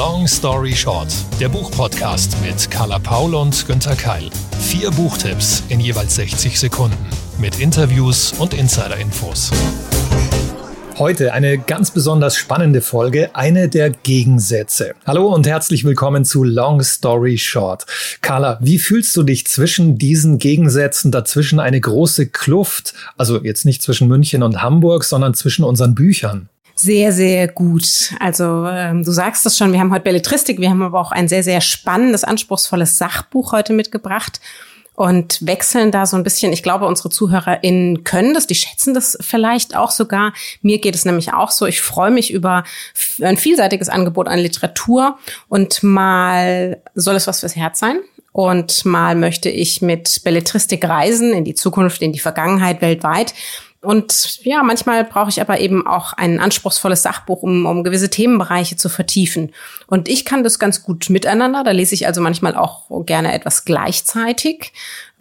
Long Story Short, der Buchpodcast mit Carla Paul und Günther Keil. Vier Buchtipps in jeweils 60 Sekunden mit Interviews und Insider-Infos. Heute eine ganz besonders spannende Folge, eine der Gegensätze. Hallo und herzlich willkommen zu Long Story Short. Carla, wie fühlst du dich zwischen diesen Gegensätzen, dazwischen eine große Kluft, also jetzt nicht zwischen München und Hamburg, sondern zwischen unseren Büchern? Sehr, sehr gut. Also ähm, du sagst es schon, wir haben heute Belletristik, wir haben aber auch ein sehr, sehr spannendes, anspruchsvolles Sachbuch heute mitgebracht und wechseln da so ein bisschen. Ich glaube, unsere ZuhörerInnen können das, die schätzen das vielleicht auch sogar. Mir geht es nämlich auch so. Ich freue mich über ein vielseitiges Angebot an Literatur und mal soll es was fürs Herz sein. Und mal möchte ich mit Belletristik reisen in die Zukunft, in die Vergangenheit weltweit. Und ja, manchmal brauche ich aber eben auch ein anspruchsvolles Sachbuch, um, um gewisse Themenbereiche zu vertiefen. Und ich kann das ganz gut miteinander. Da lese ich also manchmal auch gerne etwas gleichzeitig.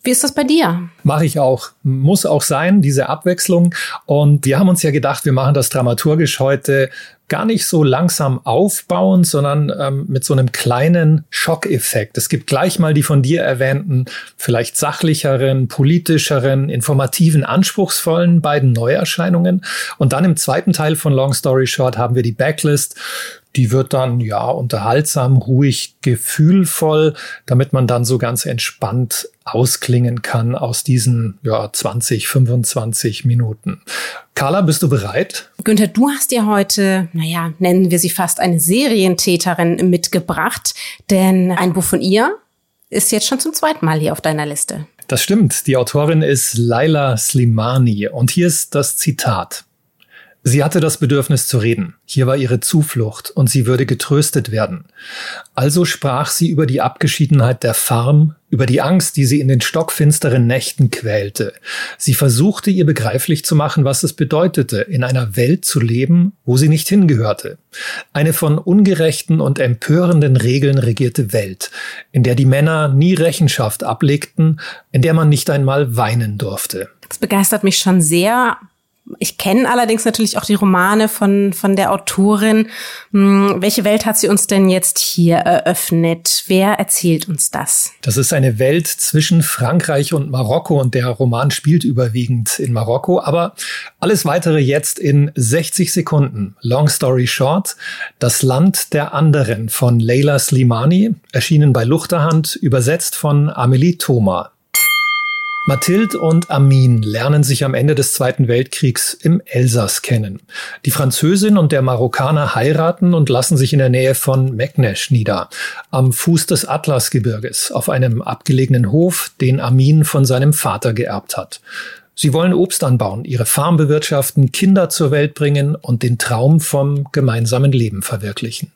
Wie ist das bei dir? Mache ich auch. Muss auch sein, diese Abwechslung. Und wir haben uns ja gedacht, wir machen das dramaturgisch heute gar nicht so langsam aufbauen, sondern ähm, mit so einem kleinen Schockeffekt. Es gibt gleich mal die von dir erwähnten, vielleicht sachlicheren, politischeren, informativen, anspruchsvollen beiden Neuerscheinungen. Und dann im zweiten Teil von Long Story Short haben wir die Backlist die wird dann ja unterhaltsam, ruhig, gefühlvoll, damit man dann so ganz entspannt ausklingen kann aus diesen ja 20, 25 Minuten. Carla, bist du bereit? Günther, du hast ja heute, naja, nennen wir sie fast eine Serientäterin mitgebracht, denn ein Buch von ihr ist jetzt schon zum zweiten Mal hier auf deiner Liste. Das stimmt. Die Autorin ist Laila Slimani und hier ist das Zitat. Sie hatte das Bedürfnis zu reden. Hier war ihre Zuflucht und sie würde getröstet werden. Also sprach sie über die Abgeschiedenheit der Farm, über die Angst, die sie in den stockfinsteren Nächten quälte. Sie versuchte ihr begreiflich zu machen, was es bedeutete, in einer Welt zu leben, wo sie nicht hingehörte. Eine von ungerechten und empörenden Regeln regierte Welt, in der die Männer nie Rechenschaft ablegten, in der man nicht einmal weinen durfte. Das begeistert mich schon sehr, ich kenne allerdings natürlich auch die Romane von, von der Autorin. Hm, welche Welt hat sie uns denn jetzt hier eröffnet? Wer erzählt uns das? Das ist eine Welt zwischen Frankreich und Marokko und der Roman spielt überwiegend in Marokko. Aber alles weitere jetzt in 60 Sekunden. Long story short. Das Land der anderen von Leila Slimani, erschienen bei Luchterhand, übersetzt von Amelie Thoma. Mathilde und Amin lernen sich am Ende des Zweiten Weltkriegs im Elsass kennen. Die Französin und der Marokkaner heiraten und lassen sich in der Nähe von Meknesch nieder, am Fuß des Atlasgebirges, auf einem abgelegenen Hof, den Amin von seinem Vater geerbt hat. Sie wollen Obst anbauen, ihre Farm bewirtschaften, Kinder zur Welt bringen und den Traum vom gemeinsamen Leben verwirklichen.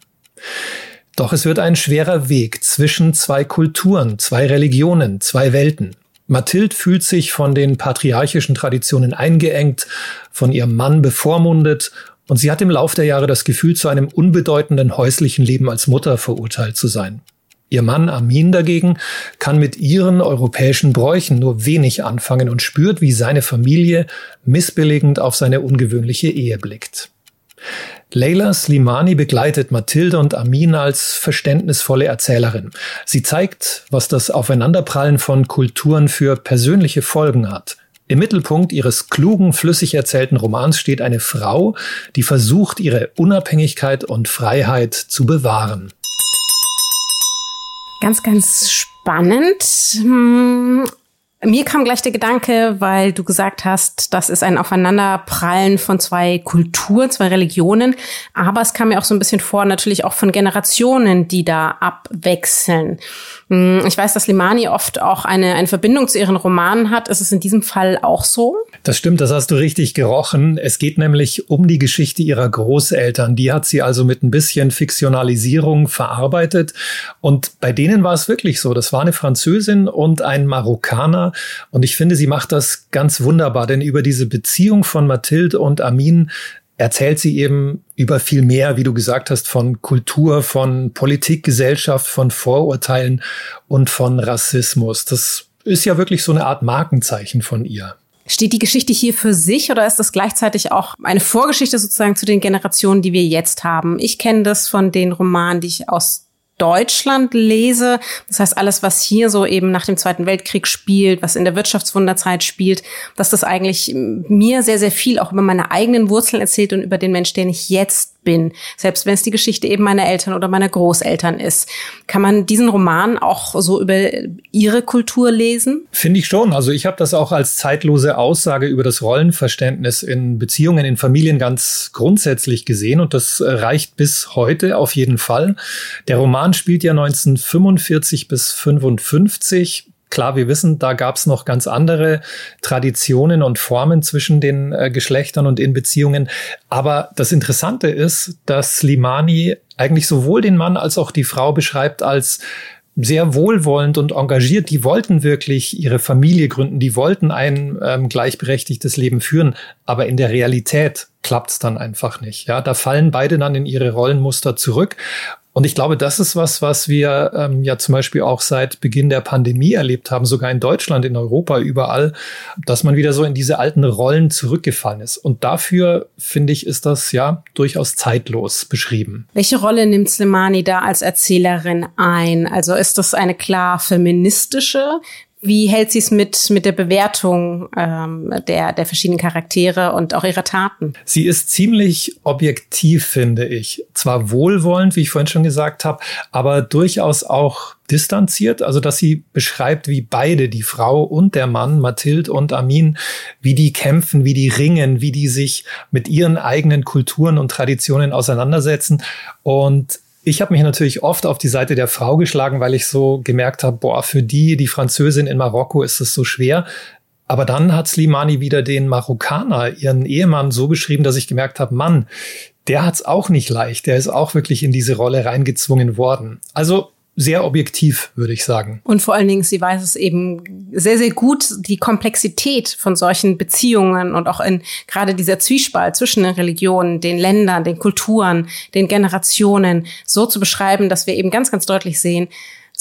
Doch es wird ein schwerer Weg zwischen zwei Kulturen, zwei Religionen, zwei Welten. Mathilde fühlt sich von den patriarchischen Traditionen eingeengt, von ihrem Mann bevormundet und sie hat im Lauf der Jahre das Gefühl, zu einem unbedeutenden häuslichen Leben als Mutter verurteilt zu sein. Ihr Mann Amin dagegen kann mit ihren europäischen Bräuchen nur wenig anfangen und spürt, wie seine Familie missbilligend auf seine ungewöhnliche Ehe blickt. Leila Slimani begleitet Mathilde und Amin als verständnisvolle Erzählerin. Sie zeigt, was das Aufeinanderprallen von Kulturen für persönliche Folgen hat. Im Mittelpunkt ihres klugen, flüssig erzählten Romans steht eine Frau, die versucht, ihre Unabhängigkeit und Freiheit zu bewahren. Ganz, ganz spannend. Mir kam gleich der Gedanke, weil du gesagt hast, das ist ein Aufeinanderprallen von zwei Kulturen, zwei Religionen. Aber es kam mir auch so ein bisschen vor, natürlich auch von Generationen, die da abwechseln. Hm, ich weiß, dass Limani oft auch eine, eine Verbindung zu ihren Romanen hat. Ist es in diesem Fall auch so? Das stimmt, das hast du richtig gerochen. Es geht nämlich um die Geschichte ihrer Großeltern. Die hat sie also mit ein bisschen Fiktionalisierung verarbeitet. Und bei denen war es wirklich so. Das war eine Französin und ein Marokkaner. Und ich finde, sie macht das ganz wunderbar, denn über diese Beziehung von Mathilde und Amin erzählt sie eben über viel mehr, wie du gesagt hast, von Kultur, von Politik, Gesellschaft, von Vorurteilen und von Rassismus. Das ist ja wirklich so eine Art Markenzeichen von ihr. Steht die Geschichte hier für sich oder ist das gleichzeitig auch eine Vorgeschichte sozusagen zu den Generationen, die wir jetzt haben? Ich kenne das von den Romanen, die ich aus Deutschland lese. Das heißt, alles, was hier so eben nach dem Zweiten Weltkrieg spielt, was in der Wirtschaftswunderzeit spielt, dass das eigentlich mir sehr, sehr viel auch über meine eigenen Wurzeln erzählt und über den Mensch, den ich jetzt bin, selbst wenn es die Geschichte eben meiner Eltern oder meiner Großeltern ist. Kann man diesen Roman auch so über ihre Kultur lesen? Finde ich schon. Also ich habe das auch als zeitlose Aussage über das Rollenverständnis in Beziehungen, in Familien ganz grundsätzlich gesehen und das reicht bis heute auf jeden Fall. Der Roman spielt ja 1945 bis 55 Klar, wir wissen, da gab es noch ganz andere Traditionen und Formen zwischen den äh, Geschlechtern und in Beziehungen. Aber das Interessante ist, dass Slimani eigentlich sowohl den Mann als auch die Frau beschreibt als sehr wohlwollend und engagiert. Die wollten wirklich ihre Familie gründen, die wollten ein ähm, gleichberechtigtes Leben führen, aber in der Realität klappt es dann einfach nicht. Ja, da fallen beide dann in ihre Rollenmuster zurück und ich glaube, das ist was, was wir ähm, ja zum Beispiel auch seit Beginn der Pandemie erlebt haben, sogar in Deutschland, in Europa, überall, dass man wieder so in diese alten Rollen zurückgefallen ist. Und dafür, finde ich, ist das ja durchaus zeitlos beschrieben. Welche Rolle nimmt Slimani da als Erzählerin ein? Also ist das eine klar feministische? Wie hält sie es mit, mit der Bewertung ähm, der, der verschiedenen Charaktere und auch ihrer Taten? Sie ist ziemlich objektiv, finde ich. Zwar wohlwollend, wie ich vorhin schon gesagt habe, aber durchaus auch distanziert, also dass sie beschreibt, wie beide, die Frau und der Mann, Mathilde und Amin, wie die kämpfen, wie die ringen, wie die sich mit ihren eigenen Kulturen und Traditionen auseinandersetzen. Und ich habe mich natürlich oft auf die Seite der Frau geschlagen, weil ich so gemerkt habe, boah, für die, die Französin in Marokko, ist es so schwer. Aber dann hat Slimani wieder den Marokkaner, ihren Ehemann, so beschrieben, dass ich gemerkt habe, Mann, der hat's auch nicht leicht. Der ist auch wirklich in diese Rolle reingezwungen worden. Also sehr objektiv, würde ich sagen. Und vor allen Dingen, sie weiß es eben sehr, sehr gut, die Komplexität von solchen Beziehungen und auch in gerade dieser Zwiespalt zwischen den Religionen, den Ländern, den Kulturen, den Generationen so zu beschreiben, dass wir eben ganz, ganz deutlich sehen,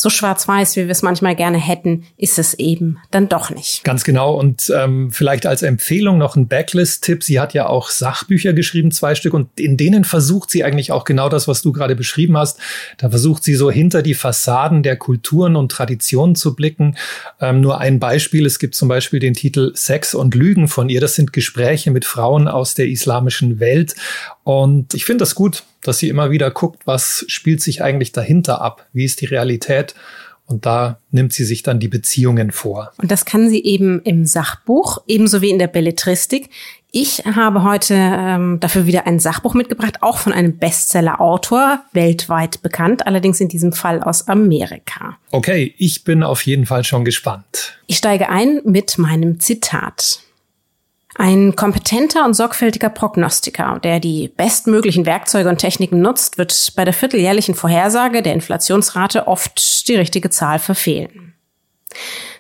so schwarz-weiß, wie wir es manchmal gerne hätten, ist es eben dann doch nicht. Ganz genau. Und ähm, vielleicht als Empfehlung noch ein Backlist-Tipp. Sie hat ja auch Sachbücher geschrieben, zwei Stück, und in denen versucht sie eigentlich auch genau das, was du gerade beschrieben hast. Da versucht sie so hinter die Fassaden der Kulturen und Traditionen zu blicken. Ähm, nur ein Beispiel. Es gibt zum Beispiel den Titel Sex und Lügen von ihr. Das sind Gespräche mit Frauen aus der islamischen Welt. Und ich finde das gut, dass sie immer wieder guckt, was spielt sich eigentlich dahinter ab? Wie ist die Realität? Und da nimmt sie sich dann die Beziehungen vor. Und das kann sie eben im Sachbuch, ebenso wie in der Belletristik. Ich habe heute ähm, dafür wieder ein Sachbuch mitgebracht, auch von einem Bestseller-Autor, weltweit bekannt, allerdings in diesem Fall aus Amerika. Okay, ich bin auf jeden Fall schon gespannt. Ich steige ein mit meinem Zitat. Ein kompetenter und sorgfältiger Prognostiker, der die bestmöglichen Werkzeuge und Techniken nutzt, wird bei der vierteljährlichen Vorhersage der Inflationsrate oft die richtige Zahl verfehlen.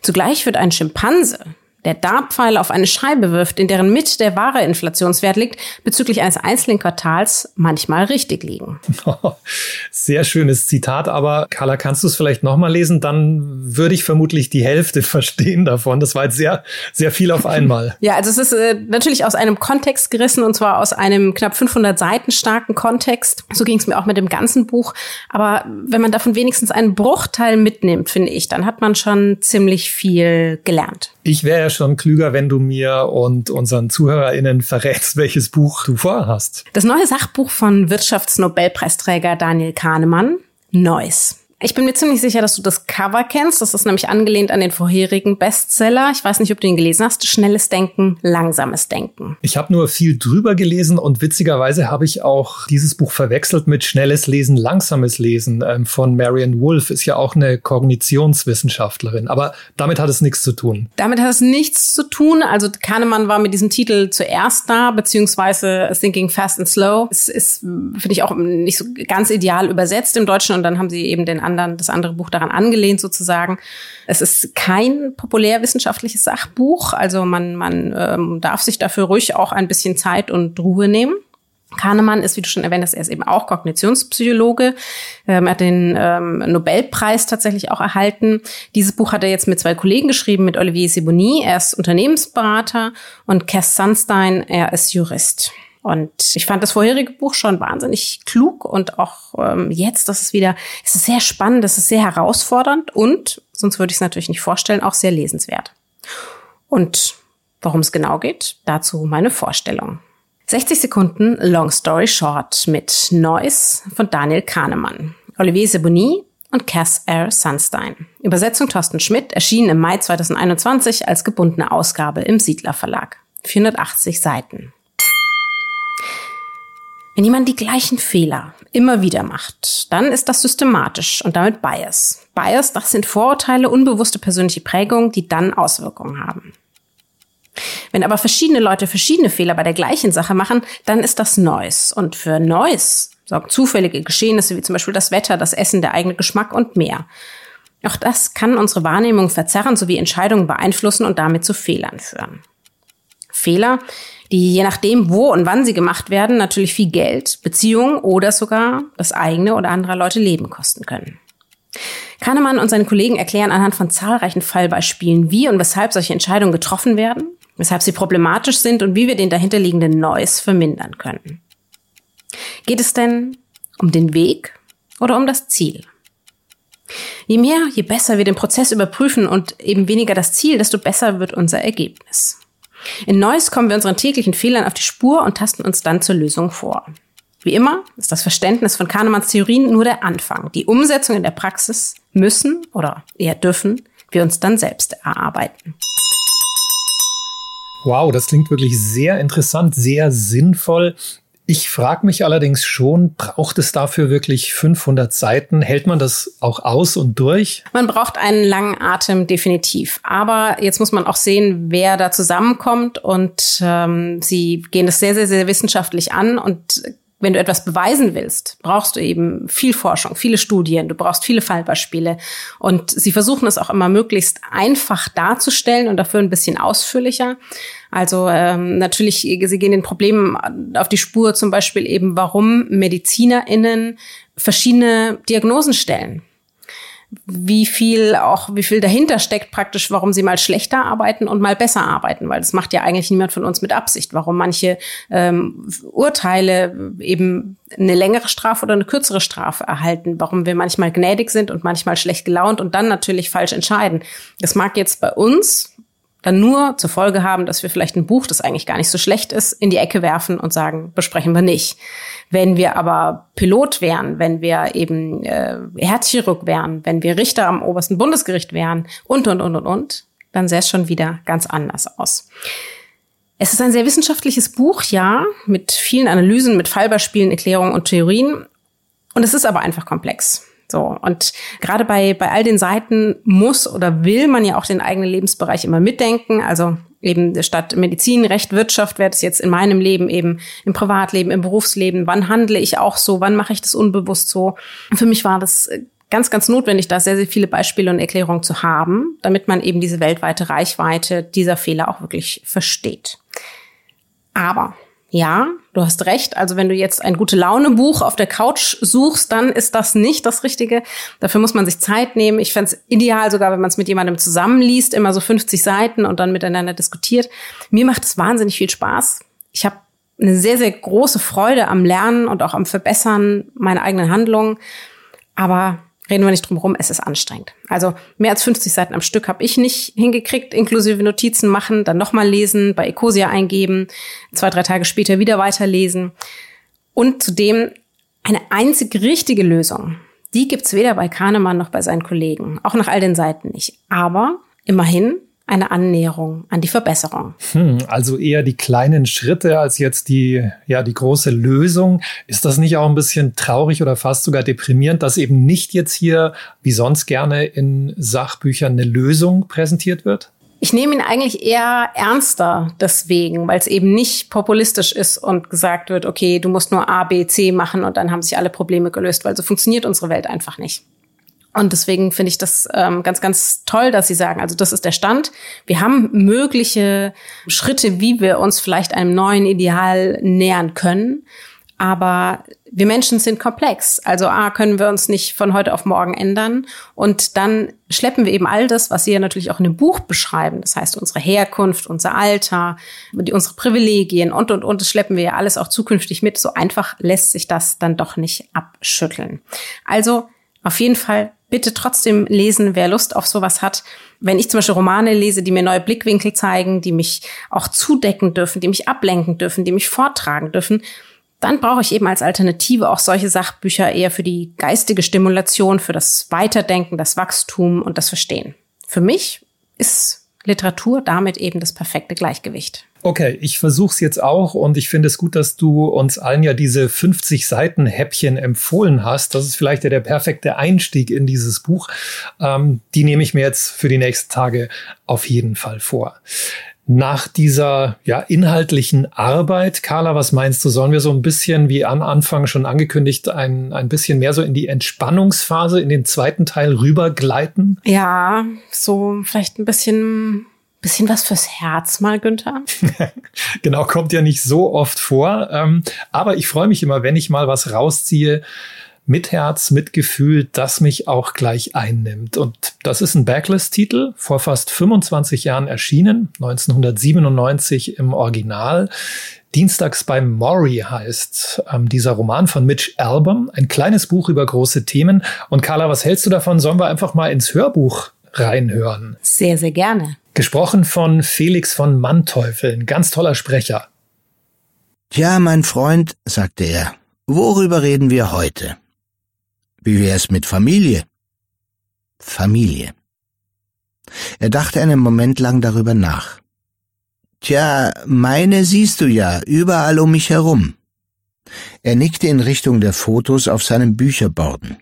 Zugleich wird ein Schimpanse, der Dartpfeil auf eine Scheibe wirft, in deren Mitte der wahre Inflationswert liegt, bezüglich eines einzelnen Quartals manchmal richtig liegen. Sehr schönes Zitat, aber Carla, kannst du es vielleicht nochmal lesen? Dann würde ich vermutlich die Hälfte verstehen davon. Das war jetzt sehr, sehr viel auf einmal. ja, also es ist äh, natürlich aus einem Kontext gerissen und zwar aus einem knapp 500 Seiten starken Kontext. So ging es mir auch mit dem ganzen Buch. Aber wenn man davon wenigstens einen Bruchteil mitnimmt, finde ich, dann hat man schon ziemlich viel gelernt. Ich wäre ja schon klüger, wenn du mir und unseren ZuhörerInnen verrätst, welches Buch du vorhast. Das neue Sachbuch von Wirtschaftsnobelpreisträger Daniel Kahnemann, Neues. Ich bin mir ziemlich sicher, dass du das Cover kennst. Das ist nämlich angelehnt an den vorherigen Bestseller. Ich weiß nicht, ob du ihn gelesen hast. Schnelles Denken, langsames Denken. Ich habe nur viel drüber gelesen und witzigerweise habe ich auch dieses Buch verwechselt mit Schnelles Lesen, langsames Lesen ähm, von Marian Wolf. Ist ja auch eine Kognitionswissenschaftlerin. Aber damit hat es nichts zu tun. Damit hat es nichts zu tun. Also Kahnemann war mit diesem Titel zuerst da, beziehungsweise Thinking Fast and Slow. Es ist, finde ich, auch nicht so ganz ideal übersetzt im Deutschen und dann haben sie eben den anderen, das andere Buch daran angelehnt sozusagen. Es ist kein populärwissenschaftliches Sachbuch, also man, man ähm, darf sich dafür ruhig auch ein bisschen Zeit und Ruhe nehmen. Kahnemann ist, wie du schon erwähnt hast, er ist eben auch Kognitionspsychologe. Ähm, er hat den ähm, Nobelpreis tatsächlich auch erhalten. Dieses Buch hat er jetzt mit zwei Kollegen geschrieben, mit Olivier Sibony, er ist Unternehmensberater, und Cass Sunstein, er ist Jurist. Und ich fand das vorherige Buch schon wahnsinnig klug und auch ähm, jetzt, das ist wieder, es ist sehr spannend, es ist sehr herausfordernd und, sonst würde ich es natürlich nicht vorstellen, auch sehr lesenswert. Und worum es genau geht, dazu meine Vorstellung. 60 Sekunden Long Story Short mit Noise von Daniel Kahnemann, Olivier Seboni und Cass R. Sunstein. Übersetzung Thorsten Schmidt erschien im Mai 2021 als gebundene Ausgabe im Siedler Verlag. 480 Seiten. Wenn jemand die gleichen Fehler immer wieder macht, dann ist das systematisch und damit Bias. Bias, das sind Vorurteile, unbewusste persönliche Prägungen, die dann Auswirkungen haben. Wenn aber verschiedene Leute verschiedene Fehler bei der gleichen Sache machen, dann ist das Neues. Und für Neues sorgen zufällige Geschehnisse wie zum Beispiel das Wetter, das Essen, der eigene Geschmack und mehr. Auch das kann unsere Wahrnehmung verzerren sowie Entscheidungen beeinflussen und damit zu Fehlern führen. Fehler, die je nachdem, wo und wann sie gemacht werden, natürlich viel Geld, Beziehungen oder sogar das eigene oder anderer Leute Leben kosten können. Kahnemann und seine Kollegen erklären anhand von zahlreichen Fallbeispielen, wie und weshalb solche Entscheidungen getroffen werden weshalb sie problematisch sind und wie wir den dahinterliegenden Noise vermindern können. Geht es denn um den Weg oder um das Ziel? Je mehr, je besser wir den Prozess überprüfen und eben weniger das Ziel, desto besser wird unser Ergebnis. In Neues kommen wir unseren täglichen Fehlern auf die Spur und tasten uns dann zur Lösung vor. Wie immer ist das Verständnis von Kahnemanns Theorien nur der Anfang. Die Umsetzung in der Praxis müssen oder eher dürfen wir uns dann selbst erarbeiten. Wow, das klingt wirklich sehr interessant, sehr sinnvoll. Ich frage mich allerdings schon, braucht es dafür wirklich 500 Seiten? Hält man das auch aus und durch? Man braucht einen langen Atem definitiv. Aber jetzt muss man auch sehen, wer da zusammenkommt. Und ähm, sie gehen das sehr, sehr, sehr wissenschaftlich an und wenn du etwas beweisen willst, brauchst du eben viel Forschung, viele Studien, du brauchst viele Fallbeispiele. Und sie versuchen es auch immer möglichst einfach darzustellen und dafür ein bisschen ausführlicher. Also ähm, natürlich, sie gehen den Problemen auf die Spur, zum Beispiel eben, warum MedizinerInnen verschiedene Diagnosen stellen wie viel auch, wie viel dahinter steckt praktisch, warum sie mal schlechter arbeiten und mal besser arbeiten, weil das macht ja eigentlich niemand von uns mit Absicht, warum manche ähm, Urteile eben eine längere Strafe oder eine kürzere Strafe erhalten, warum wir manchmal gnädig sind und manchmal schlecht gelaunt und dann natürlich falsch entscheiden. Das mag jetzt bei uns dann nur zur Folge haben, dass wir vielleicht ein Buch, das eigentlich gar nicht so schlecht ist, in die Ecke werfen und sagen, besprechen wir nicht. Wenn wir aber Pilot wären, wenn wir eben äh, Herzchirurg wären, wenn wir Richter am obersten Bundesgericht wären und, und, und, und, und, dann sähe es schon wieder ganz anders aus. Es ist ein sehr wissenschaftliches Buch, ja, mit vielen Analysen, mit Fallbeispielen, Erklärungen und Theorien. Und es ist aber einfach komplex. So. Und gerade bei, bei all den Seiten muss oder will man ja auch den eigenen Lebensbereich immer mitdenken. Also eben statt Medizin, Recht, Wirtschaft wäre das jetzt in meinem Leben eben im Privatleben, im Berufsleben. Wann handle ich auch so? Wann mache ich das unbewusst so? Für mich war das ganz, ganz notwendig, da sehr, sehr viele Beispiele und Erklärungen zu haben, damit man eben diese weltweite Reichweite dieser Fehler auch wirklich versteht. Aber ja, du hast recht. Also wenn du jetzt ein gute Laune Buch auf der Couch suchst, dann ist das nicht das Richtige. Dafür muss man sich Zeit nehmen. Ich fände es ideal sogar, wenn man es mit jemandem zusammenliest, immer so 50 Seiten und dann miteinander diskutiert. Mir macht es wahnsinnig viel Spaß. Ich habe eine sehr, sehr große Freude am Lernen und auch am Verbessern meiner eigenen Handlungen. Aber reden wir nicht drum herum, es ist anstrengend. Also mehr als 50 Seiten am Stück habe ich nicht hingekriegt, inklusive Notizen machen, dann nochmal lesen, bei Ecosia eingeben, zwei, drei Tage später wieder weiterlesen. Und zudem eine einzig richtige Lösung. Die gibt's weder bei Kahnemann noch bei seinen Kollegen, auch nach all den Seiten nicht. Aber immerhin eine Annäherung an die Verbesserung. Hm, also eher die kleinen Schritte als jetzt die, ja, die große Lösung. Ist das nicht auch ein bisschen traurig oder fast sogar deprimierend, dass eben nicht jetzt hier, wie sonst gerne in Sachbüchern, eine Lösung präsentiert wird? Ich nehme ihn eigentlich eher ernster deswegen, weil es eben nicht populistisch ist und gesagt wird, okay, du musst nur A, B, C machen und dann haben sich alle Probleme gelöst, weil so funktioniert unsere Welt einfach nicht. Und deswegen finde ich das ähm, ganz, ganz toll, dass Sie sagen, also das ist der Stand. Wir haben mögliche Schritte, wie wir uns vielleicht einem neuen Ideal nähern können. Aber wir Menschen sind komplex. Also A, können wir uns nicht von heute auf morgen ändern. Und dann schleppen wir eben all das, was Sie ja natürlich auch in dem Buch beschreiben. Das heißt, unsere Herkunft, unser Alter, unsere Privilegien und, und, und, das schleppen wir ja alles auch zukünftig mit. So einfach lässt sich das dann doch nicht abschütteln. Also auf jeden Fall bitte trotzdem lesen, wer Lust auf sowas hat. Wenn ich zum Beispiel Romane lese, die mir neue Blickwinkel zeigen, die mich auch zudecken dürfen, die mich ablenken dürfen, die mich vortragen dürfen, dann brauche ich eben als Alternative auch solche Sachbücher eher für die geistige Stimulation, für das Weiterdenken, das Wachstum und das Verstehen. Für mich ist Literatur damit eben das perfekte Gleichgewicht. Okay, ich versuche es jetzt auch und ich finde es gut, dass du uns allen ja diese 50 Seiten Häppchen empfohlen hast. Das ist vielleicht ja der perfekte Einstieg in dieses Buch. Ähm, die nehme ich mir jetzt für die nächsten Tage auf jeden Fall vor. Nach dieser ja, inhaltlichen Arbeit, Carla, was meinst du, sollen wir so ein bisschen, wie am Anfang schon angekündigt, ein, ein bisschen mehr so in die Entspannungsphase, in den zweiten Teil rübergleiten? Ja, so vielleicht ein bisschen bisschen was fürs Herz mal, Günther. genau, kommt ja nicht so oft vor. Ähm, aber ich freue mich immer, wenn ich mal was rausziehe, mit Herz, mit Gefühl, das mich auch gleich einnimmt. Und das ist ein Backlist-Titel, vor fast 25 Jahren erschienen, 1997 im Original. Dienstags beim Maury heißt ähm, dieser Roman von Mitch Album, ein kleines Buch über große Themen. Und Carla, was hältst du davon? Sollen wir einfach mal ins Hörbuch reinhören? Sehr, sehr gerne. Gesprochen von Felix von Manteuffel, ein ganz toller Sprecher. Tja, mein Freund, sagte er, worüber reden wir heute? Wie wär's mit Familie? Familie. Er dachte einen Moment lang darüber nach. Tja, meine siehst du ja überall um mich herum. Er nickte in Richtung der Fotos auf seinem Bücherborden.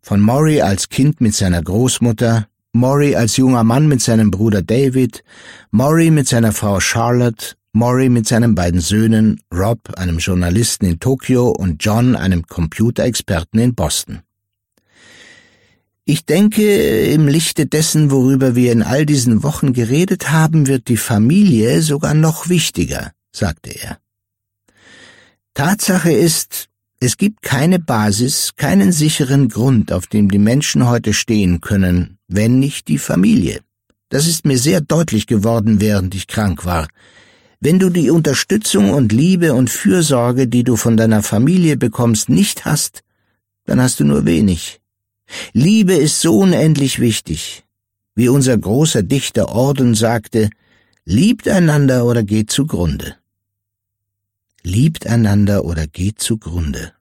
Von Maury als Kind mit seiner Großmutter, Maury als junger Mann mit seinem Bruder David, Maury mit seiner Frau Charlotte, Maury mit seinen beiden Söhnen, Rob, einem Journalisten in Tokio, und John, einem Computerexperten in Boston. Ich denke, im Lichte dessen, worüber wir in all diesen Wochen geredet haben, wird die Familie sogar noch wichtiger, sagte er. Tatsache ist, es gibt keine Basis, keinen sicheren Grund, auf dem die Menschen heute stehen können, wenn nicht die Familie. Das ist mir sehr deutlich geworden, während ich krank war. Wenn du die Unterstützung und Liebe und Fürsorge, die du von deiner Familie bekommst, nicht hast, dann hast du nur wenig. Liebe ist so unendlich wichtig. Wie unser großer Dichter Orden sagte, liebt einander oder geht zugrunde. Liebt einander oder geht zugrunde.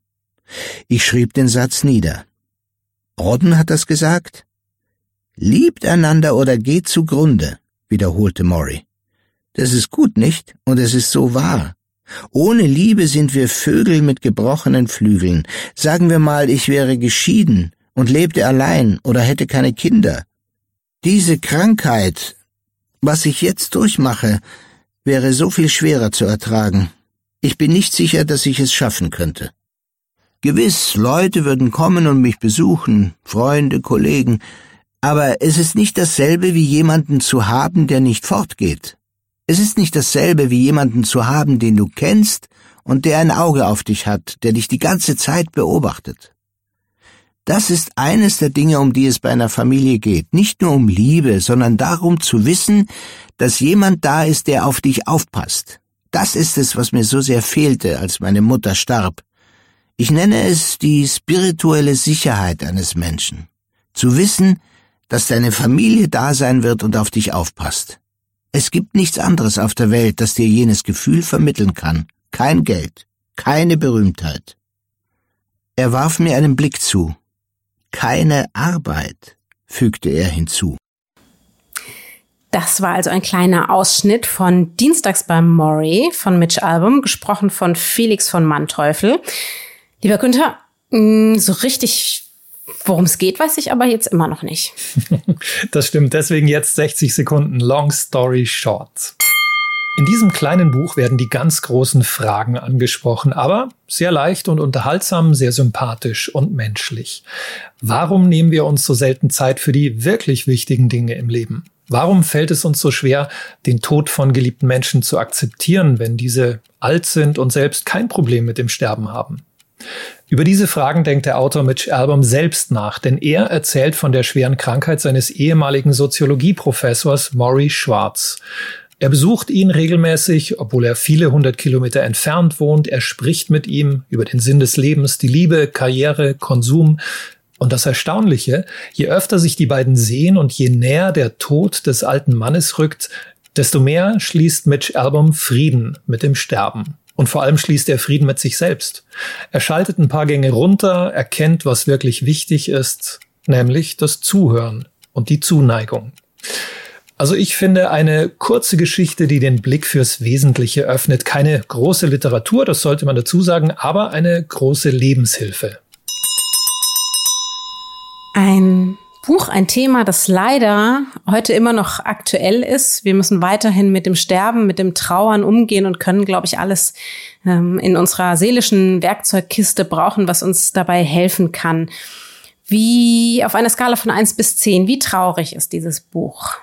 Ich schrieb den Satz nieder. Orden hat das gesagt? Liebt einander oder geht zugrunde, wiederholte Maury. Das ist gut, nicht? Und es ist so wahr. Ohne Liebe sind wir Vögel mit gebrochenen Flügeln. Sagen wir mal, ich wäre geschieden und lebte allein oder hätte keine Kinder. Diese Krankheit, was ich jetzt durchmache, wäre so viel schwerer zu ertragen. Ich bin nicht sicher, dass ich es schaffen könnte. Gewiss, Leute würden kommen und mich besuchen, Freunde, Kollegen, aber es ist nicht dasselbe wie jemanden zu haben, der nicht fortgeht. Es ist nicht dasselbe wie jemanden zu haben, den du kennst und der ein Auge auf dich hat, der dich die ganze Zeit beobachtet. Das ist eines der Dinge, um die es bei einer Familie geht. Nicht nur um Liebe, sondern darum zu wissen, dass jemand da ist, der auf dich aufpasst. Das ist es, was mir so sehr fehlte, als meine Mutter starb. Ich nenne es die spirituelle Sicherheit eines Menschen. Zu wissen, dass deine Familie da sein wird und auf dich aufpasst. Es gibt nichts anderes auf der Welt, das dir jenes Gefühl vermitteln kann. Kein Geld, keine Berühmtheit. Er warf mir einen Blick zu. Keine Arbeit, fügte er hinzu. Das war also ein kleiner Ausschnitt von Dienstags beim Maury von Mitch Album, gesprochen von Felix von Manteuffel. Lieber Günther, mm, so richtig Worum es geht, weiß ich aber jetzt immer noch nicht. das stimmt. Deswegen jetzt 60 Sekunden Long Story Short. In diesem kleinen Buch werden die ganz großen Fragen angesprochen, aber sehr leicht und unterhaltsam, sehr sympathisch und menschlich. Warum nehmen wir uns so selten Zeit für die wirklich wichtigen Dinge im Leben? Warum fällt es uns so schwer, den Tod von geliebten Menschen zu akzeptieren, wenn diese alt sind und selbst kein Problem mit dem Sterben haben? Über diese Fragen denkt der Autor Mitch Album selbst nach, denn er erzählt von der schweren Krankheit seines ehemaligen Soziologieprofessors Maury Schwartz. Er besucht ihn regelmäßig, obwohl er viele hundert Kilometer entfernt wohnt. Er spricht mit ihm über den Sinn des Lebens, die Liebe, Karriere, Konsum. Und das Erstaunliche, je öfter sich die beiden sehen und je näher der Tod des alten Mannes rückt, desto mehr schließt Mitch Album Frieden mit dem Sterben. Und vor allem schließt er Frieden mit sich selbst. Er schaltet ein paar Gänge runter, erkennt, was wirklich wichtig ist, nämlich das Zuhören und die Zuneigung. Also ich finde eine kurze Geschichte, die den Blick fürs Wesentliche öffnet. Keine große Literatur, das sollte man dazu sagen, aber eine große Lebenshilfe. Ein Buch, ein Thema, das leider heute immer noch aktuell ist. Wir müssen weiterhin mit dem Sterben, mit dem Trauern umgehen und können, glaube ich, alles ähm, in unserer seelischen Werkzeugkiste brauchen, was uns dabei helfen kann. Wie auf einer Skala von eins bis zehn, wie traurig ist dieses Buch?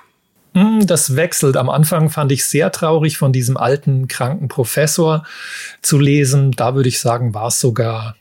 Hm, das wechselt. Am Anfang fand ich sehr traurig, von diesem alten, kranken Professor zu lesen. Da würde ich sagen, war es sogar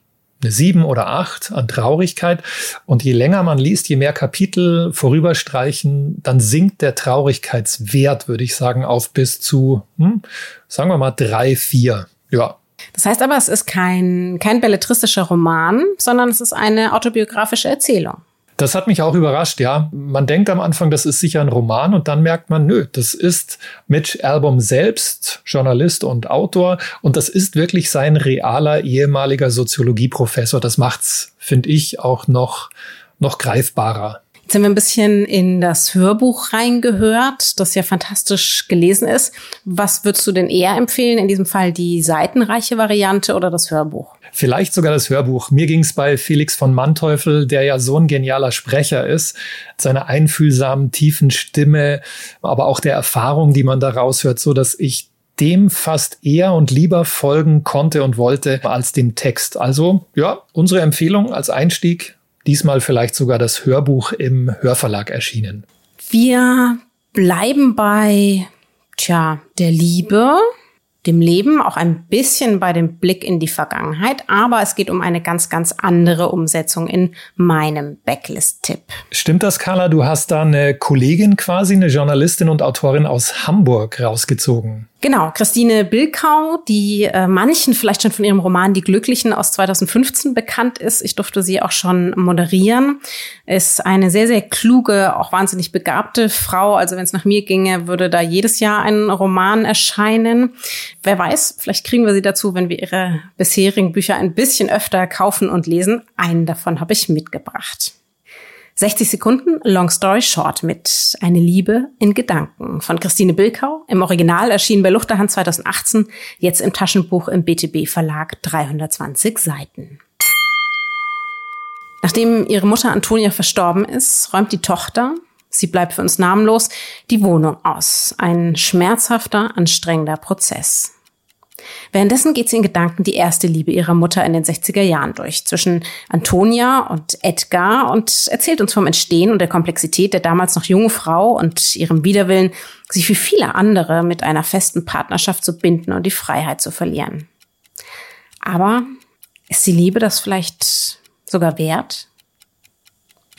eine sieben oder acht an Traurigkeit. Und je länger man liest, je mehr Kapitel vorüberstreichen, dann sinkt der Traurigkeitswert, würde ich sagen, auf bis zu, hm, sagen wir mal, drei, vier. Ja. Das heißt aber, es ist kein, kein belletristischer Roman, sondern es ist eine autobiografische Erzählung. Das hat mich auch überrascht, ja. Man denkt am Anfang, das ist sicher ein Roman und dann merkt man, nö, das ist Mitch Album selbst, Journalist und Autor und das ist wirklich sein realer ehemaliger Soziologieprofessor. Das macht's, finde ich, auch noch, noch greifbarer. Jetzt haben wir ein bisschen in das Hörbuch reingehört, das ja fantastisch gelesen ist. Was würdest du denn eher empfehlen? In diesem Fall die seitenreiche Variante oder das Hörbuch? Vielleicht sogar das Hörbuch. Mir ging es bei Felix von Manteuffel, der ja so ein genialer Sprecher ist, seiner einfühlsamen, tiefen Stimme, aber auch der Erfahrung, die man da raushört, so dass ich dem fast eher und lieber folgen konnte und wollte als dem Text. Also ja, unsere Empfehlung als Einstieg diesmal vielleicht sogar das Hörbuch im Hörverlag erschienen. Wir bleiben bei, tja, der Liebe, dem Leben, auch ein bisschen bei dem Blick in die Vergangenheit, aber es geht um eine ganz, ganz andere Umsetzung in meinem Backlist-Tipp. Stimmt das, Carla? Du hast da eine Kollegin quasi, eine Journalistin und Autorin aus Hamburg rausgezogen. Genau, Christine Bilkau, die äh, manchen vielleicht schon von ihrem Roman Die Glücklichen aus 2015 bekannt ist. Ich durfte sie auch schon moderieren. Ist eine sehr, sehr kluge, auch wahnsinnig begabte Frau. Also wenn es nach mir ginge, würde da jedes Jahr ein Roman erscheinen. Wer weiß, vielleicht kriegen wir sie dazu, wenn wir ihre bisherigen Bücher ein bisschen öfter kaufen und lesen. Einen davon habe ich mitgebracht. 60 Sekunden Long Story Short mit Eine Liebe in Gedanken von Christine Bilkau. Im Original erschienen bei Luchterhand 2018, jetzt im Taschenbuch im BTB Verlag 320 Seiten. Nachdem ihre Mutter Antonia verstorben ist, räumt die Tochter, sie bleibt für uns namenlos, die Wohnung aus. Ein schmerzhafter, anstrengender Prozess. Währenddessen geht sie in Gedanken die erste Liebe ihrer Mutter in den 60er Jahren durch, zwischen Antonia und Edgar und erzählt uns vom Entstehen und der Komplexität der damals noch jungen Frau und ihrem Widerwillen, sich wie viele andere mit einer festen Partnerschaft zu binden und die Freiheit zu verlieren. Aber ist die Liebe das vielleicht sogar wert?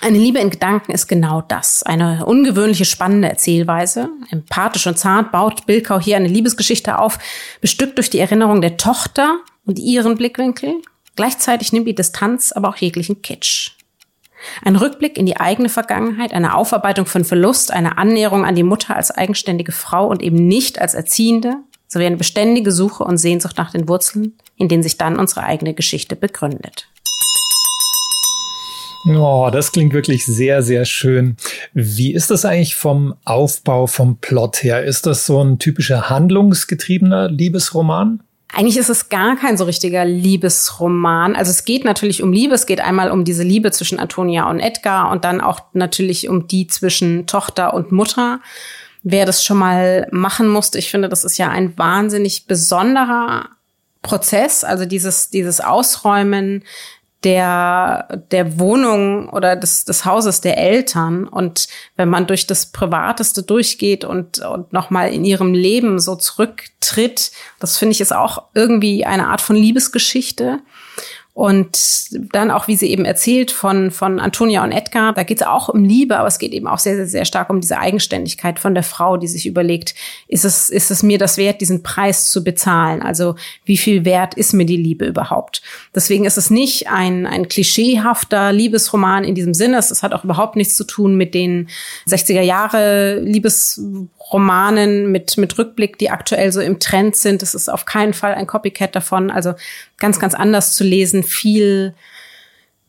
Eine Liebe in Gedanken ist genau das. Eine ungewöhnliche, spannende Erzählweise. Empathisch und zart baut Bilkau hier eine Liebesgeschichte auf, bestückt durch die Erinnerung der Tochter und ihren Blickwinkel. Gleichzeitig nimmt die Distanz aber auch jeglichen Kitsch. Ein Rückblick in die eigene Vergangenheit, eine Aufarbeitung von Verlust, eine Annäherung an die Mutter als eigenständige Frau und eben nicht als Erziehende, sowie eine beständige Suche und Sehnsucht nach den Wurzeln, in denen sich dann unsere eigene Geschichte begründet. Oh, das klingt wirklich sehr, sehr schön. Wie ist das eigentlich vom Aufbau, vom Plot her? Ist das so ein typischer handlungsgetriebener Liebesroman? Eigentlich ist es gar kein so richtiger Liebesroman. Also es geht natürlich um Liebe. Es geht einmal um diese Liebe zwischen Antonia und Edgar und dann auch natürlich um die zwischen Tochter und Mutter. Wer das schon mal machen musste, ich finde, das ist ja ein wahnsinnig besonderer Prozess. Also dieses, dieses Ausräumen der, der Wohnung oder des, des Hauses der Eltern. Und wenn man durch das Privateste durchgeht und, und nochmal in ihrem Leben so zurücktritt, das finde ich ist auch irgendwie eine Art von Liebesgeschichte. Und dann auch, wie sie eben erzählt von, von Antonia und Edgar, da geht es auch um Liebe, aber es geht eben auch sehr, sehr, sehr stark um diese Eigenständigkeit von der Frau, die sich überlegt, ist es, ist es mir das wert, diesen Preis zu bezahlen? Also wie viel wert ist mir die Liebe überhaupt? Deswegen ist es nicht ein, ein klischeehafter Liebesroman in diesem Sinne. Es hat auch überhaupt nichts zu tun mit den 60er Jahre Liebes Romanen mit, mit Rückblick, die aktuell so im Trend sind. Das ist auf keinen Fall ein Copycat davon. Also ganz, ganz anders zu lesen, viel,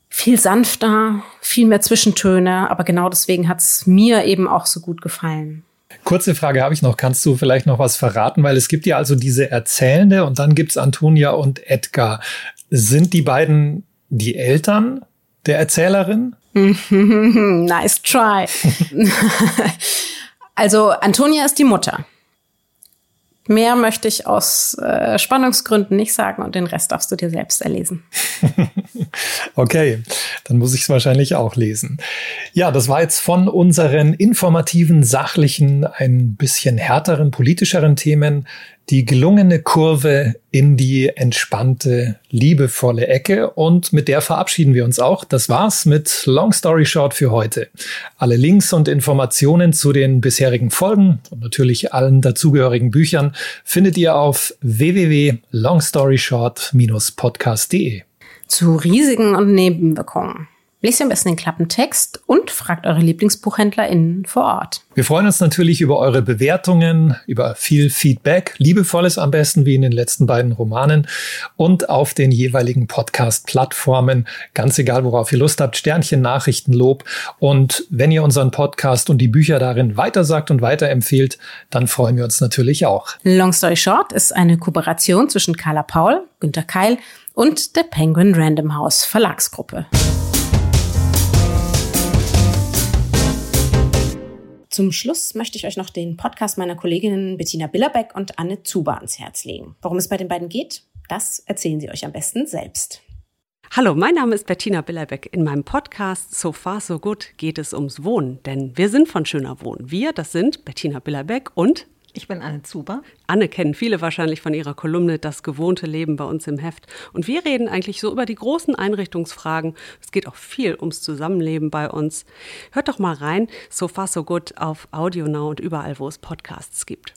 viel sanfter, viel mehr Zwischentöne. Aber genau deswegen hat es mir eben auch so gut gefallen. Kurze Frage habe ich noch. Kannst du vielleicht noch was verraten? Weil es gibt ja also diese Erzählende und dann gibt's Antonia und Edgar. Sind die beiden die Eltern der Erzählerin? nice try. Also Antonia ist die Mutter. Mehr möchte ich aus äh, Spannungsgründen nicht sagen und den Rest darfst du dir selbst erlesen. okay, dann muss ich es wahrscheinlich auch lesen. Ja, das war jetzt von unseren informativen, sachlichen, ein bisschen härteren, politischeren Themen die gelungene Kurve in die entspannte, liebevolle Ecke und mit der verabschieden wir uns auch. Das war's mit Long Story Short für heute. Alle Links und Informationen zu den bisherigen Folgen und natürlich allen dazugehörigen Büchern findet ihr auf www.longstoryshort-podcast.de. Zu Risiken und Nebenwirkungen. Lest am besten den Klappentext und fragt eure LieblingsbuchhändlerInnen vor Ort. Wir freuen uns natürlich über eure Bewertungen, über viel Feedback, liebevolles am besten wie in den letzten beiden Romanen und auf den jeweiligen Podcast-Plattformen. Ganz egal, worauf ihr Lust habt, Sternchen, Nachrichten, Lob. Und wenn ihr unseren Podcast und die Bücher darin weitersagt und weiterempfehlt, dann freuen wir uns natürlich auch. Long Story Short ist eine Kooperation zwischen Carla Paul, Günter Keil und der Penguin Random House Verlagsgruppe. Zum Schluss möchte ich euch noch den Podcast meiner Kolleginnen Bettina Billerbeck und Anne Zuber ans Herz legen. Worum es bei den beiden geht, das erzählen sie euch am besten selbst. Hallo, mein Name ist Bettina Billerbeck. In meinem Podcast So Far So Good geht es ums Wohnen, denn wir sind von Schöner Wohnen. Wir, das sind Bettina Billerbeck und ich bin Anne Zuber. Anne kennen viele wahrscheinlich von ihrer Kolumne Das gewohnte Leben bei uns im Heft. Und wir reden eigentlich so über die großen Einrichtungsfragen. Es geht auch viel ums Zusammenleben bei uns. Hört doch mal rein, so far so good auf Audio Now und überall, wo es Podcasts gibt.